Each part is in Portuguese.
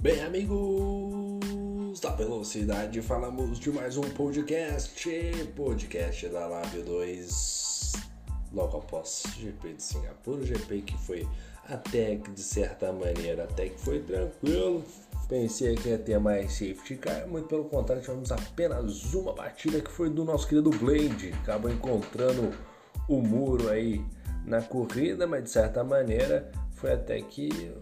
Bem, amigos da Velocidade, falamos de mais um podcast, podcast da Live 2, logo após GP de Singapura, GP que foi até que de certa maneira até que foi tranquilo. Pensei que ia ter mais safety car, muito pelo contrário, tivemos apenas uma batida que foi do nosso querido Blade, acabou encontrando o muro aí na corrida, mas de certa maneira foi até que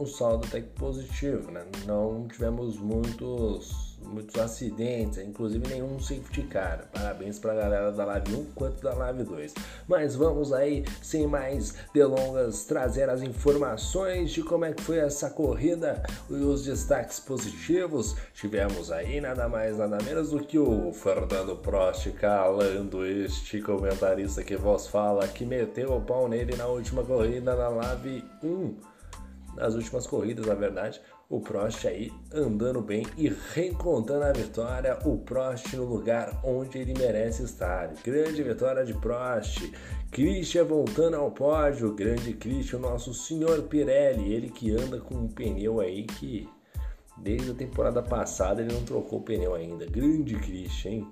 um saldo até que positivo, né? Não tivemos muitos, muitos acidentes, inclusive nenhum safety car. Parabéns para a galera da Live 1 quanto da Live 2. Mas vamos aí, sem mais delongas, trazer as informações de como é que foi essa corrida e os destaques positivos. Tivemos aí nada mais, nada menos do que o Fernando Prost calando este comentarista que vos fala, que meteu o pau nele na última corrida na Live 1 nas últimas corridas, na verdade, o Prost aí andando bem e reencontrando a vitória, o Prost no lugar onde ele merece estar. Grande vitória de Prost. Christian voltando ao pódio, grande Christian, nosso senhor Pirelli, ele que anda com um pneu aí que desde a temporada passada ele não trocou o pneu ainda. Grande Christian, hein?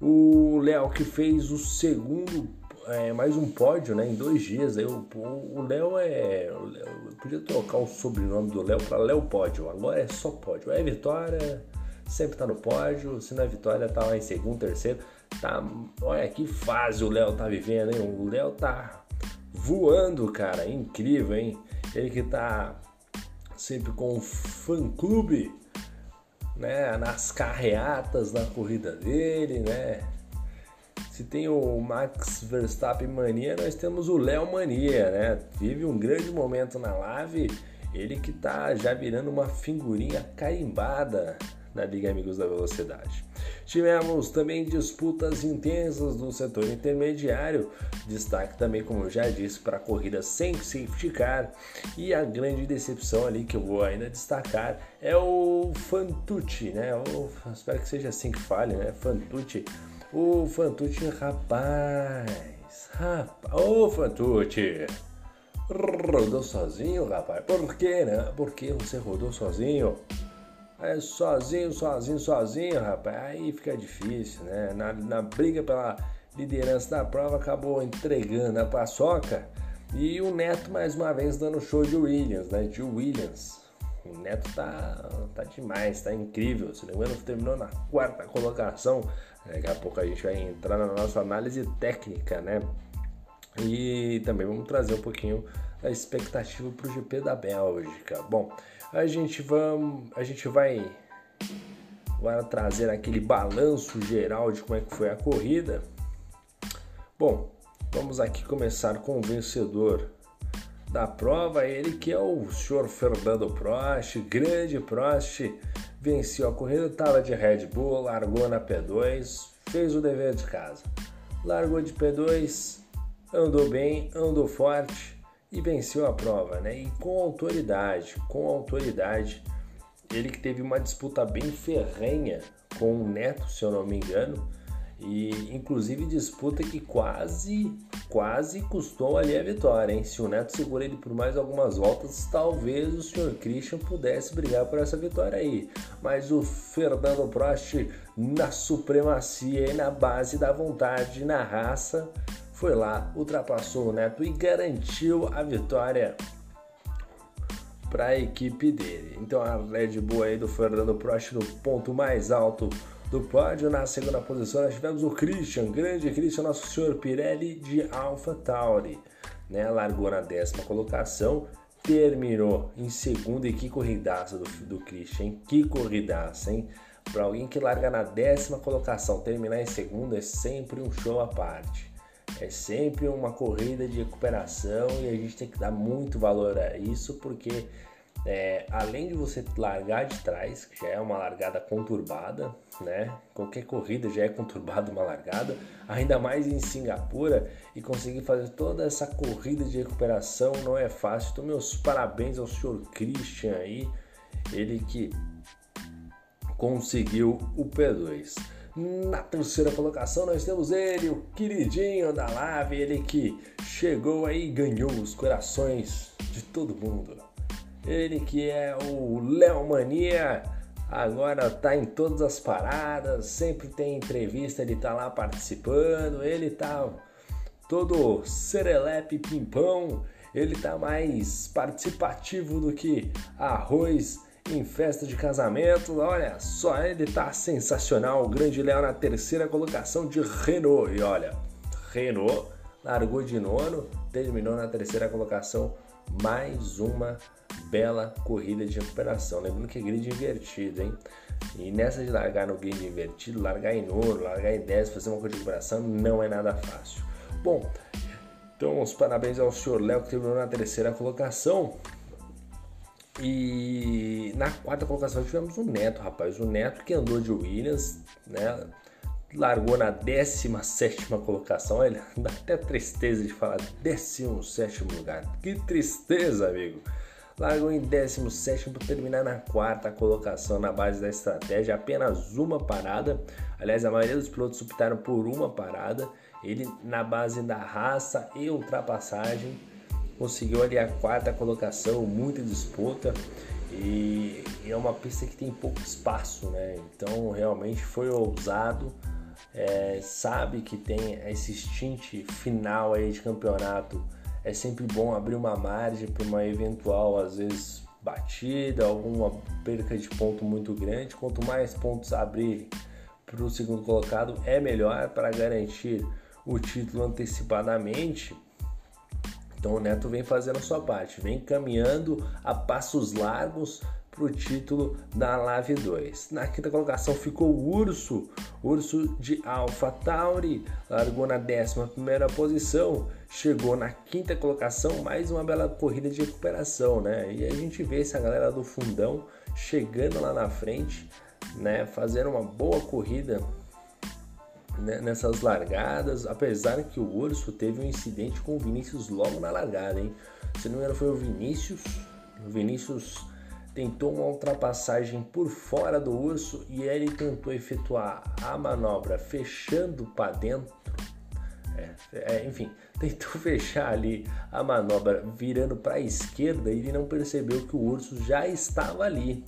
O Léo que fez o segundo é, mais um pódio, né? Em dois dias. Aí, o Léo é. Eu podia trocar o sobrenome do Léo para Léo Pódio. Agora é só pódio. É Vitória, sempre tá no pódio. Se não é Vitória, tá lá em segundo, terceiro. Tá, olha que fase o Léo tá vivendo, hein? O Léo tá voando, cara. Incrível, hein? Ele que tá sempre com o fã-clube, né? Nas carreatas da corrida dele, né? Se tem o Max Verstappen mania, nós temos o Léo mania, né? Vive um grande momento na live, ele que tá já virando uma figurinha carimbada na Liga Amigos da Velocidade. Tivemos também disputas intensas no setor intermediário, destaque também, como eu já disse, para a corrida sem safety car. E a grande decepção ali que eu vou ainda destacar é o Fantucci, né? Eu espero que seja assim que fale, né? Fantucci Ô Fantucci, rapaz, rapaz, ô Fantucci, rodou sozinho, rapaz? Por quê, né? Por que você rodou sozinho? É sozinho, sozinho, sozinho, rapaz. Aí fica difícil, né? Na, na briga pela liderança da prova, acabou entregando a paçoca. E o Neto, mais uma vez, dando show de Williams, né? De Williams. O Neto tá, tá demais, tá incrível. Se não me engano, terminou na quarta colocação. Daqui a pouco a gente vai entrar na nossa análise técnica, né? E também vamos trazer um pouquinho a expectativa para o GP da Bélgica. Bom, a gente, vamos, a gente vai agora trazer aquele balanço geral de como é que foi a corrida. Bom, vamos aqui começar com o vencedor da prova, ele que é o senhor Fernando Prost, grande Prost, venceu a corrida, estava de Red Bull, largou na P2, fez o dever de casa. Largou de P2, andou bem, andou forte e venceu a prova, né? E com autoridade, com autoridade. Ele que teve uma disputa bem ferrenha com o Neto, se eu não me engano, e inclusive disputa que quase, quase custou ali a vitória, hein? Se o Neto segura ele por mais algumas voltas, talvez o Sr. Christian pudesse brigar por essa vitória aí. Mas o Fernando Prost, na supremacia e na base da vontade, na raça, foi lá, ultrapassou o Neto e garantiu a vitória para a equipe dele. Então a Red Bull aí do Fernando Prost no ponto mais alto do pódio. Na segunda posição nós tivemos o Christian, grande Christian, nosso senhor Pirelli de Alpha Tauri. Né? Largou na décima colocação, terminou em segunda e que corridaça do, do Christian, que corridaça, hein? Para alguém que larga na décima colocação, terminar em segunda é sempre um show à parte. É sempre uma corrida de recuperação e a gente tem que dar muito valor a isso porque é, além de você largar de trás, que já é uma largada conturbada, né? Qualquer corrida já é conturbada uma largada, ainda mais em Singapura e conseguir fazer toda essa corrida de recuperação não é fácil. Então, meus parabéns ao senhor Christian aí, ele que conseguiu o P2. Na terceira colocação nós temos ele, o queridinho da Lave, ele que chegou aí e ganhou os corações de todo mundo Ele que é o Léo Mania, agora tá em todas as paradas, sempre tem entrevista, ele tá lá participando, ele tá todo serelepe pimpão, ele tá mais participativo do que arroz em festa de casamento. Olha só, ele tá sensacional. O grande Léo na terceira colocação de Renault. E olha, Renault largou de nono, terminou na terceira colocação. Mais uma bela corrida de recuperação. Lembrando que é grid invertido, hein? E nessa de largar no grid invertido, largar em nono, largar em 10, fazer uma corrida de recuperação não é nada fácil. Bom, então os parabéns ao senhor Léo que terminou na terceira colocação. E na quarta colocação tivemos o Neto, rapaz. O Neto que andou de Williams, né? Largou na 17 colocação. Olha, dá até tristeza de falar 17 lugar. Que tristeza, amigo. Largou em 17 para terminar na quarta colocação na base da estratégia. Apenas uma parada. Aliás, a maioria dos pilotos optaram por uma parada. Ele na base da raça e ultrapassagem conseguiu ali a quarta colocação, muita disputa e é uma pista que tem pouco espaço, né? Então realmente foi ousado, é, sabe que tem esse stint final aí de campeonato, é sempre bom abrir uma margem para uma eventual, às vezes, batida, alguma perca de ponto muito grande. Quanto mais pontos abrir para o segundo colocado, é melhor para garantir o título antecipadamente então o Neto vem fazendo a sua parte, vem caminhando a passos largos para o título da Live 2. Na quinta colocação ficou o Urso, Urso de Alpha Tauri, largou na 11 posição, chegou na quinta colocação, mais uma bela corrida de recuperação, né? E a gente vê essa galera do fundão chegando lá na frente, né? Fazendo uma boa corrida né, nessas largadas, apesar que o Urso teve um incidente com o Vinícius logo na largada, hein? Se não engano foi o Vinícius, o Vinícius tentou uma ultrapassagem por fora do Urso e ele tentou efetuar a manobra fechando para dentro, é, é, enfim, tentou fechar ali a manobra virando para a esquerda e ele não percebeu que o Urso já estava ali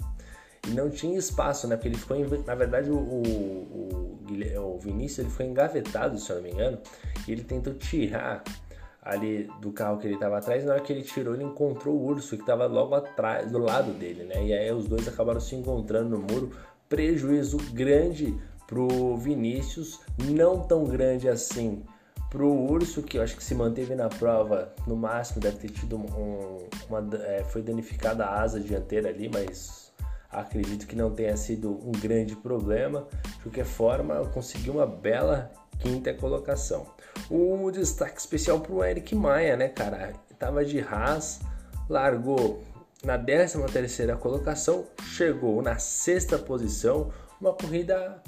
e não tinha espaço, né? Porque ele ficou, na verdade, o, o, o Vinícius ele foi engavetado, se eu não me engano, e ele tentou tirar ali do carro que ele estava atrás. Na hora que ele tirou, ele encontrou o urso que estava logo atrás, do lado dele, né? E aí os dois acabaram se encontrando no muro. Prejuízo grande pro Vinícius, não tão grande assim pro urso que eu acho que se manteve na prova no máximo deve ter tido um, uma é, foi danificada a asa dianteira ali mas Acredito que não tenha sido um grande problema. De qualquer forma, conseguiu uma bela quinta colocação. Um destaque especial para o Eric Maia, né, cara? Tava de Haas, largou na 13 terceira colocação, chegou na sexta posição, uma corrida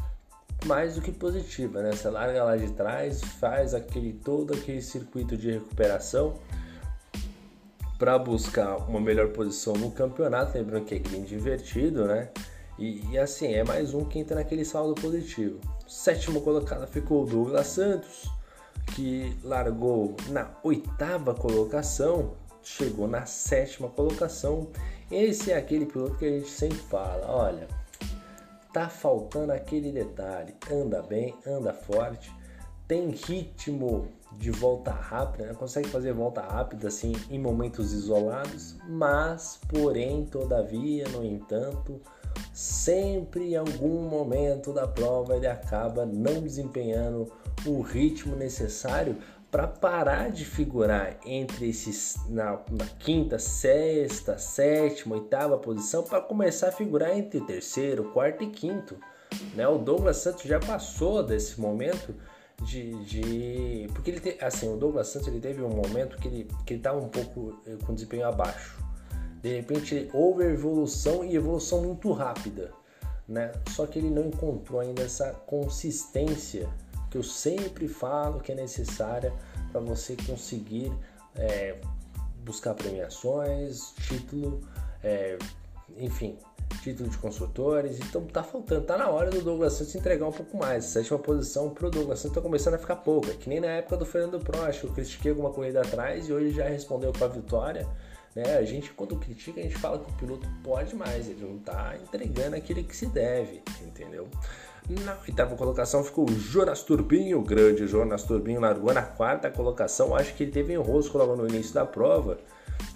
mais do que positiva, né? Você larga lá de trás, faz aquele todo aquele circuito de recuperação para buscar uma melhor posição no campeonato, lembrando que é grande invertido, né? E, e, assim, é mais um que entra naquele saldo positivo. Sétimo colocado ficou o Douglas Santos, que largou na oitava colocação, chegou na sétima colocação. Esse é aquele piloto que a gente sempre fala, olha, tá faltando aquele detalhe, anda bem, anda forte, tem ritmo de volta rápida, né? consegue fazer volta rápida assim em momentos isolados, mas porém, todavia, no entanto, sempre em algum momento da prova ele acaba não desempenhando o ritmo necessário para parar de figurar entre esses na, na, quinta, sexta, sétima, oitava posição para começar a figurar entre terceiro, quarto e quinto. Né? O Douglas Santos já passou desse momento de, de porque ele te, assim o Douglas Santos ele teve um momento que ele que ele estava um pouco eh, com desempenho abaixo. De repente houve evolução e evolução muito rápida né? Só que ele não encontrou ainda essa consistência que eu sempre falo que é necessária para você conseguir é, buscar premiações título é, enfim título de construtores. Então tá faltando, tá na hora do Douglas Santos entregar um pouco mais. Sétima posição pro Douglas Santos tá começando a ficar pouca, que nem na época do Fernando Prost, eu critiquei alguma corrida atrás e hoje já respondeu com a vitória. Né? A gente, quando critica, a gente fala que o piloto pode mais, ele não está entregando aquilo que se deve, entendeu? Na oitava colocação ficou o Jonas Turbinho, o grande Jonas Turbinho largou na quarta colocação. Acho que ele teve enrosco logo no início da prova.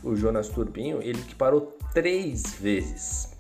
O Jonas Turbinho, ele que parou três vezes.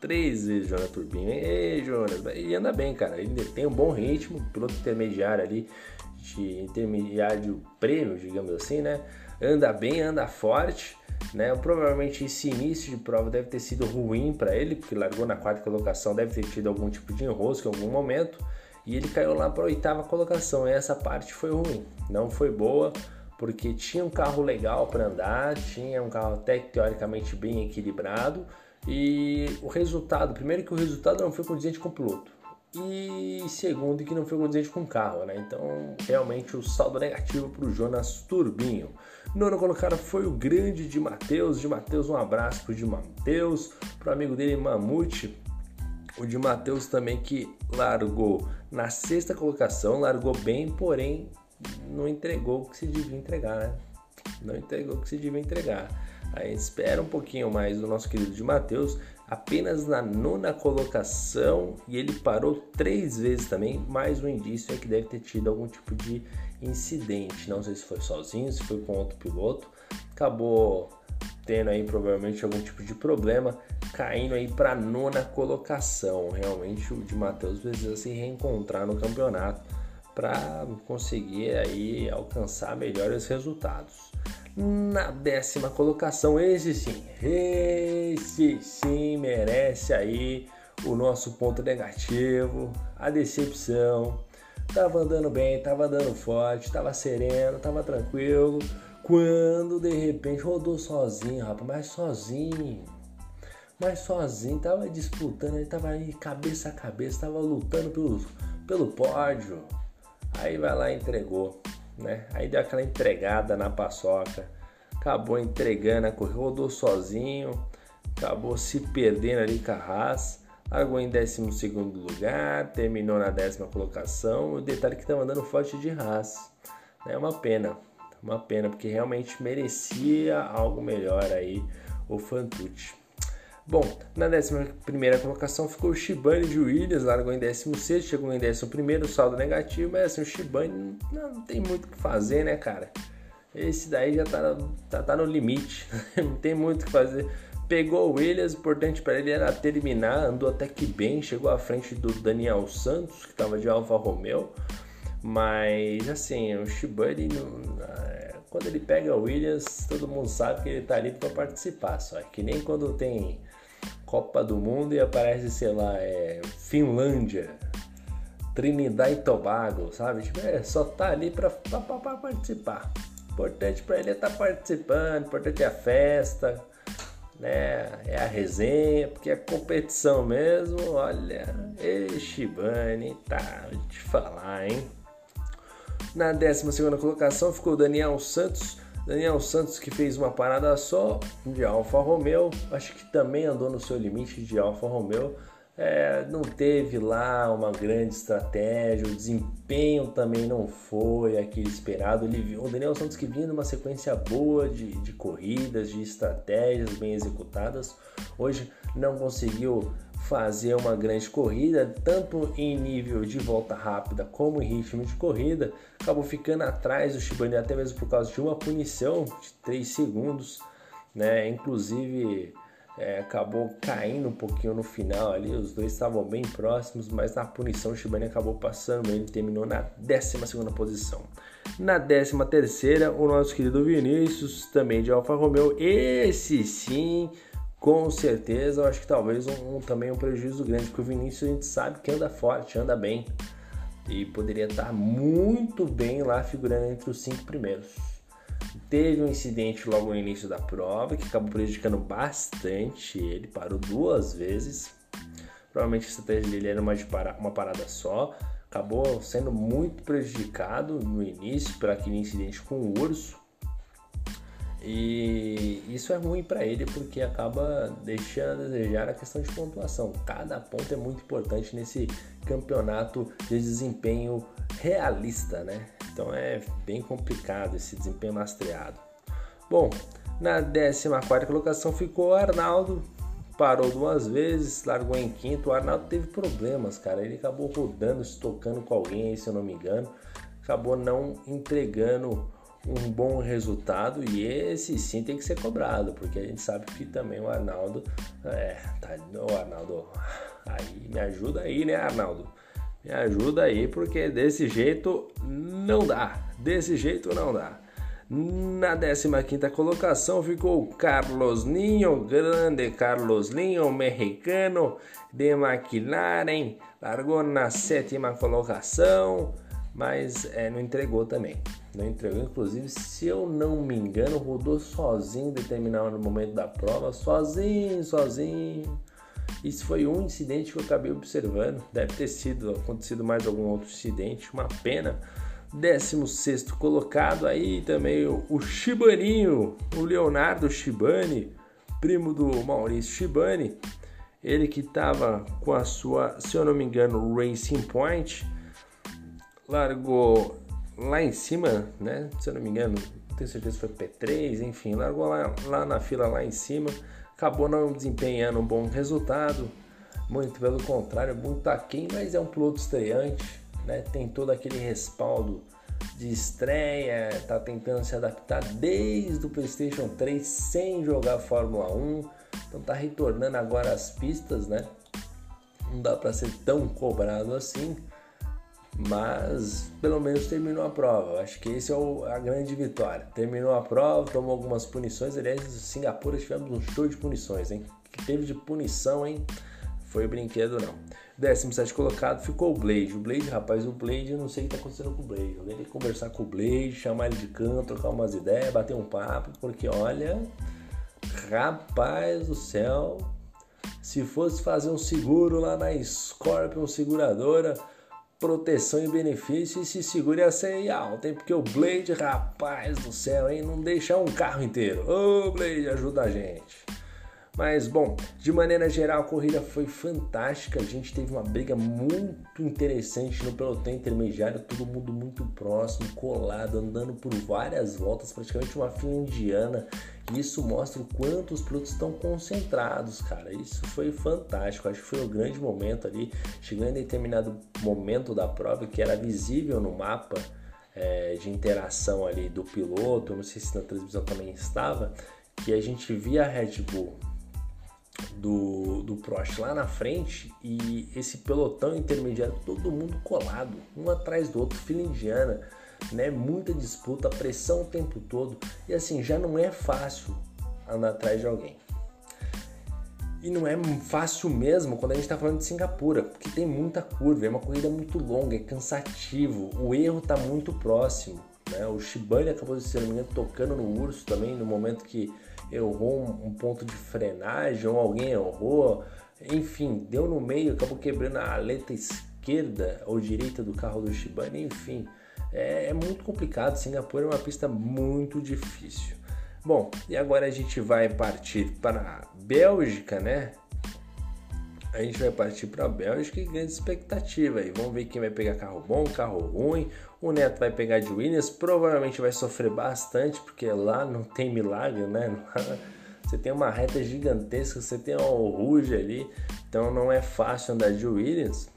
Três vezes Jonas Turbinho. Ei, Jonas, ele anda bem, cara. Ele tem um bom ritmo, piloto intermediário ali, de intermediário prêmio, digamos assim, né? Anda bem, anda forte. Né? Provavelmente esse início de prova deve ter sido ruim para ele, porque largou na quarta colocação, deve ter tido algum tipo de enrosco em algum momento, e ele caiu lá para oitava colocação. E essa parte foi ruim, não foi boa, porque tinha um carro legal para andar, tinha um carro até teoricamente bem equilibrado, e o resultado, primeiro que o resultado não foi condizente com o piloto, e segundo que não foi condizente com o carro, né? Então realmente o saldo negativo para o Jonas Turbinho. Nono colocado foi o grande de Mateus. De Mateus, um abraço pro de Mateus, pro amigo dele Mamute. O de Mateus também que largou na sexta colocação, largou bem, porém não entregou o que se devia entregar, né? Não entregou o que se devia entregar. A gente espera um pouquinho mais do nosso querido de Mateus, apenas na nona colocação e ele parou três vezes também. Mais um indício é que deve ter tido algum tipo de incidente. Não sei se foi sozinho, se foi com outro piloto. Acabou tendo aí provavelmente algum tipo de problema, caindo aí para nona colocação. Realmente o de Matheus precisa se reencontrar no campeonato para conseguir aí alcançar melhores resultados. Na décima colocação, esse sim, esse sim merece aí o nosso ponto negativo, a decepção, Tava andando bem, tava andando forte, tava sereno, tava tranquilo. Quando de repente rodou sozinho, rapaz, mas sozinho. Mas sozinho, tava disputando, ele tava aí cabeça a cabeça, tava lutando pelo, pelo pódio. Aí vai lá e entregou, né? Aí deu aquela entregada na paçoca, acabou entregando corrida, rodou sozinho, acabou se perdendo ali com a Haas largou em 12 lugar, terminou na décima colocação. O detalhe que está mandando forte de Haas. É uma pena, uma pena, porque realmente merecia algo melhor aí o Fantucci. Bom, na 11 colocação ficou o Shibane de Williams, largou em 16, chegou em 11, saldo negativo, mas assim, o Shibane não, não, tem muito o que fazer, né, cara? Esse daí já tá, tá, tá no limite, não tem muito o que fazer. Pegou o Williams, importante para ele era terminar, andou até que bem, chegou à frente do Daniel Santos, que estava de Alfa Romeo. Mas assim, o Shibani, é, quando ele pega o Williams, todo mundo sabe que ele está ali para participar. Só que nem quando tem Copa do Mundo e aparece, sei lá, é, Finlândia, Trinidad e Tobago, sabe? Tipo, é, só tá ali para participar. Importante para ele é estar tá participando, importante é a festa né? É a resenha, porque a competição mesmo, olha, e Shibane, tá, vou te falar, hein? Na 12 colocação ficou Daniel Santos. Daniel Santos que fez uma parada só de Alfa Romeo, acho que também andou no seu limite de Alfa Romeo é, não teve lá uma grande estratégia, o desempenho também não foi aquele esperado. Ele o Daniel Santos que vinha numa sequência boa de, de corridas, de estratégias bem executadas. Hoje não conseguiu fazer uma grande corrida, tanto em nível de volta rápida como em ritmo de corrida. Acabou ficando atrás do Shibane até mesmo por causa de uma punição de 3 segundos, né? Inclusive é, acabou caindo um pouquinho no final ali, os dois estavam bem próximos, mas na punição o Shibane acabou passando, ele terminou na 12 posição. Na 13 o nosso querido Vinícius, também de Alfa Romeo, esse sim, com certeza, eu acho que talvez um, um, também um prejuízo grande, porque o Vinícius a gente sabe que anda forte, anda bem, e poderia estar muito bem lá figurando entre os cinco primeiros. Teve um incidente logo no início da prova que acabou prejudicando bastante ele, parou duas vezes. Provavelmente a estratégia dele era uma, de para, uma parada só. Acabou sendo muito prejudicado no início por aquele incidente com o urso. E isso é ruim para ele porque acaba deixando a desejar a questão de pontuação. Cada ponto é muito importante nesse campeonato de desempenho realista, né? Então é bem complicado esse desempenho lastreado. Bom, Na 14 colocação ficou o Arnaldo, parou duas vezes, largou em quinto. O Arnaldo teve problemas, cara. Ele acabou rodando, se tocando com alguém se eu não me engano. Acabou não entregando um bom resultado e esse sim tem que ser cobrado, porque a gente sabe que também o Arnaldo. É, tá. Arnaldo. Aí, me ajuda aí, né, Arnaldo? Me ajuda aí, porque desse jeito não dá. Desse jeito não dá. Na 15 colocação ficou Carlos Ninho, grande Carlos Ninho, mexicano de McLaren, largou na sétima colocação, mas é, não entregou também. Não entregou, inclusive, se eu não me engano, rodou sozinho em determinado momento da prova, sozinho, sozinho. Isso foi um incidente que eu acabei observando. Deve ter sido acontecido mais algum outro incidente, uma pena 16 colocado aí também o, o Shibaninho, o Leonardo Shibani, primo do Maurício Shibani. Ele que estava com a sua, se eu não me engano, Racing Point, largou lá em cima, né? Se eu não me engano, tenho certeza se foi P3, enfim, largou lá, lá na fila lá em cima, acabou não desempenhando um bom resultado, muito pelo contrário, muito aquém, mas é um piloto estreante né? Tem todo aquele respaldo de estreia, tá tentando se adaptar desde o PlayStation 3 sem jogar Fórmula 1, então tá retornando agora às pistas, né? Não dá para ser tão cobrado assim, mas pelo menos terminou a prova. Acho que esse é o, a grande vitória. Terminou a prova, tomou algumas punições. Aliás, em Singapura tivemos um show de punições, hein? Que teve de punição, hein? Foi brinquedo não. 17 colocado ficou o Blade. O Blade, rapaz, o Blade, eu não sei o que tá acontecendo com o Blade. Alguém tem que conversar com o Blade, chamar ele de canto, trocar umas ideias, bater um papo, porque olha, rapaz do céu, se fosse fazer um seguro lá na Scorpion Seguradora, proteção e benefício, esse seguro ia ser alto, hein? Porque o Blade, rapaz do céu, hein? Não deixa um carro inteiro. Ô, Blade, ajuda a gente. Mas bom, de maneira geral a corrida foi fantástica. A gente teve uma briga muito interessante no pelotão intermediário, todo mundo muito próximo, colado, andando por várias voltas, praticamente uma fila indiana. E isso mostra o quanto os pilotos estão concentrados, cara. Isso foi fantástico. Acho que foi o grande momento ali, chegando em determinado momento da prova que era visível no mapa. É, de interação ali do piloto, não sei se na transmissão também estava, que a gente via a Red Bull do, do Prost lá na frente e esse pelotão intermediário, todo mundo colado, um atrás do outro, fila indiana, né? Muita disputa, pressão o tempo todo e assim já não é fácil andar atrás de alguém. E não é fácil mesmo quando a gente está falando de Singapura, porque tem muita curva, é uma corrida muito longa, é cansativo, o erro está muito próximo. Né? O Shibane acabou de ser tocando no urso também no momento que errou um, ponto de frenagem, ou alguém errou, enfim, deu no meio, acabou quebrando a aleta esquerda ou direita do carro do Shibane, enfim, é, é muito complicado. Singapura é uma pista muito difícil. Bom, e agora a gente vai partir para a Bélgica, né? A gente vai partir para a Bélgica e grande expectativa aí. Vamos ver quem vai pegar carro bom, carro ruim. O Neto vai pegar de Williams, provavelmente vai sofrer bastante, porque lá não tem milagre, né? Você tem uma reta gigantesca, você tem um Rouge ali, então não é fácil andar de Williams.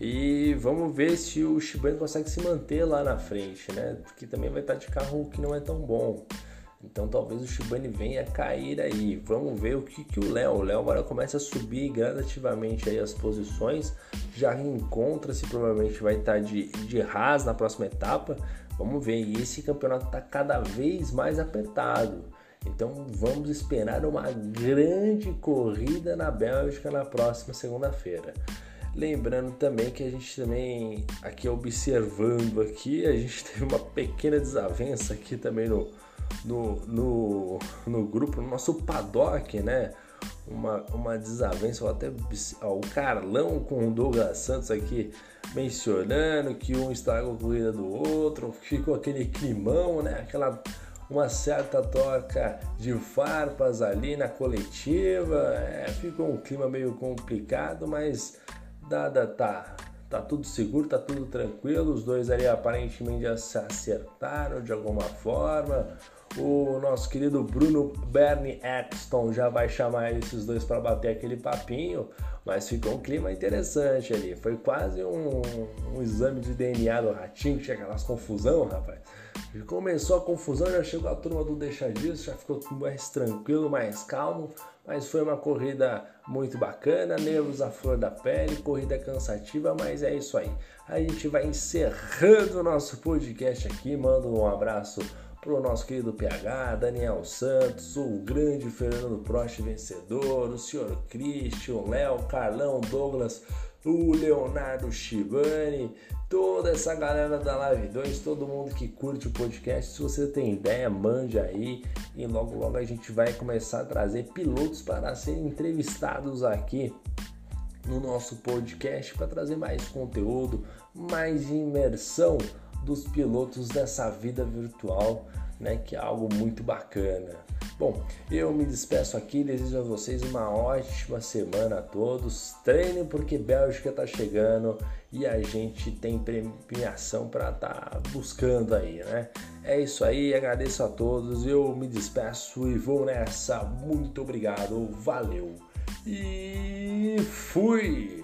E vamos ver se o Shibane consegue se manter lá na frente, né? Porque também vai estar de carro que não é tão bom. Então talvez o Shibane venha cair aí. Vamos ver o que, que o Léo. O Léo agora começa a subir gradativamente aí as posições. Já encontra-se, provavelmente vai estar de, de Haas na próxima etapa. Vamos ver. E esse campeonato está cada vez mais apertado. Então vamos esperar uma grande corrida na Bélgica na próxima segunda-feira. Lembrando também que a gente também, aqui observando aqui, a gente teve uma pequena desavença aqui também no, no, no, no grupo, no nosso paddock, né? Uma, uma desavença, até ó, o Carlão com o Douglas Santos aqui mencionando que um estragou a corrida do outro, ficou aquele climão, né? Aquela uma certa troca de farpas ali na coletiva, é, ficou um clima meio complicado, mas dada tá tá tudo seguro, tá tudo tranquilo, os dois ali aparentemente já se acertaram de alguma forma. O nosso querido Bruno Bernie Eccleston já vai chamar esses dois para bater aquele papinho, mas ficou um clima interessante ali. Foi quase um, um exame de DNA do Ratinho, tinha aquelas confusão, rapaz. Começou a confusão, já chegou a turma do Deixa Disso, já ficou mais tranquilo, mais calmo, mas foi uma corrida muito bacana, nervos à flor da pele, corrida cansativa, mas é isso aí. A gente vai encerrando o nosso podcast aqui, mando um abraço pro nosso querido PH, Daniel Santos, o grande Fernando Prost vencedor, o senhor Christian, o Léo, Carlão, Douglas, o Leonardo Chivani, toda essa galera da Live 2, todo mundo que curte o podcast. Se você tem ideia, mande aí e logo logo a gente vai começar a trazer pilotos para serem entrevistados aqui no nosso podcast para trazer mais conteúdo, mais imersão dos pilotos dessa vida virtual, né, que é algo muito bacana. Bom, eu me despeço aqui, desejo a vocês uma ótima semana a todos. Treinem porque Bélgica está chegando e a gente tem premiação para estar tá buscando aí, né? É isso aí, agradeço a todos, eu me despeço e vou nessa. Muito obrigado, valeu e fui!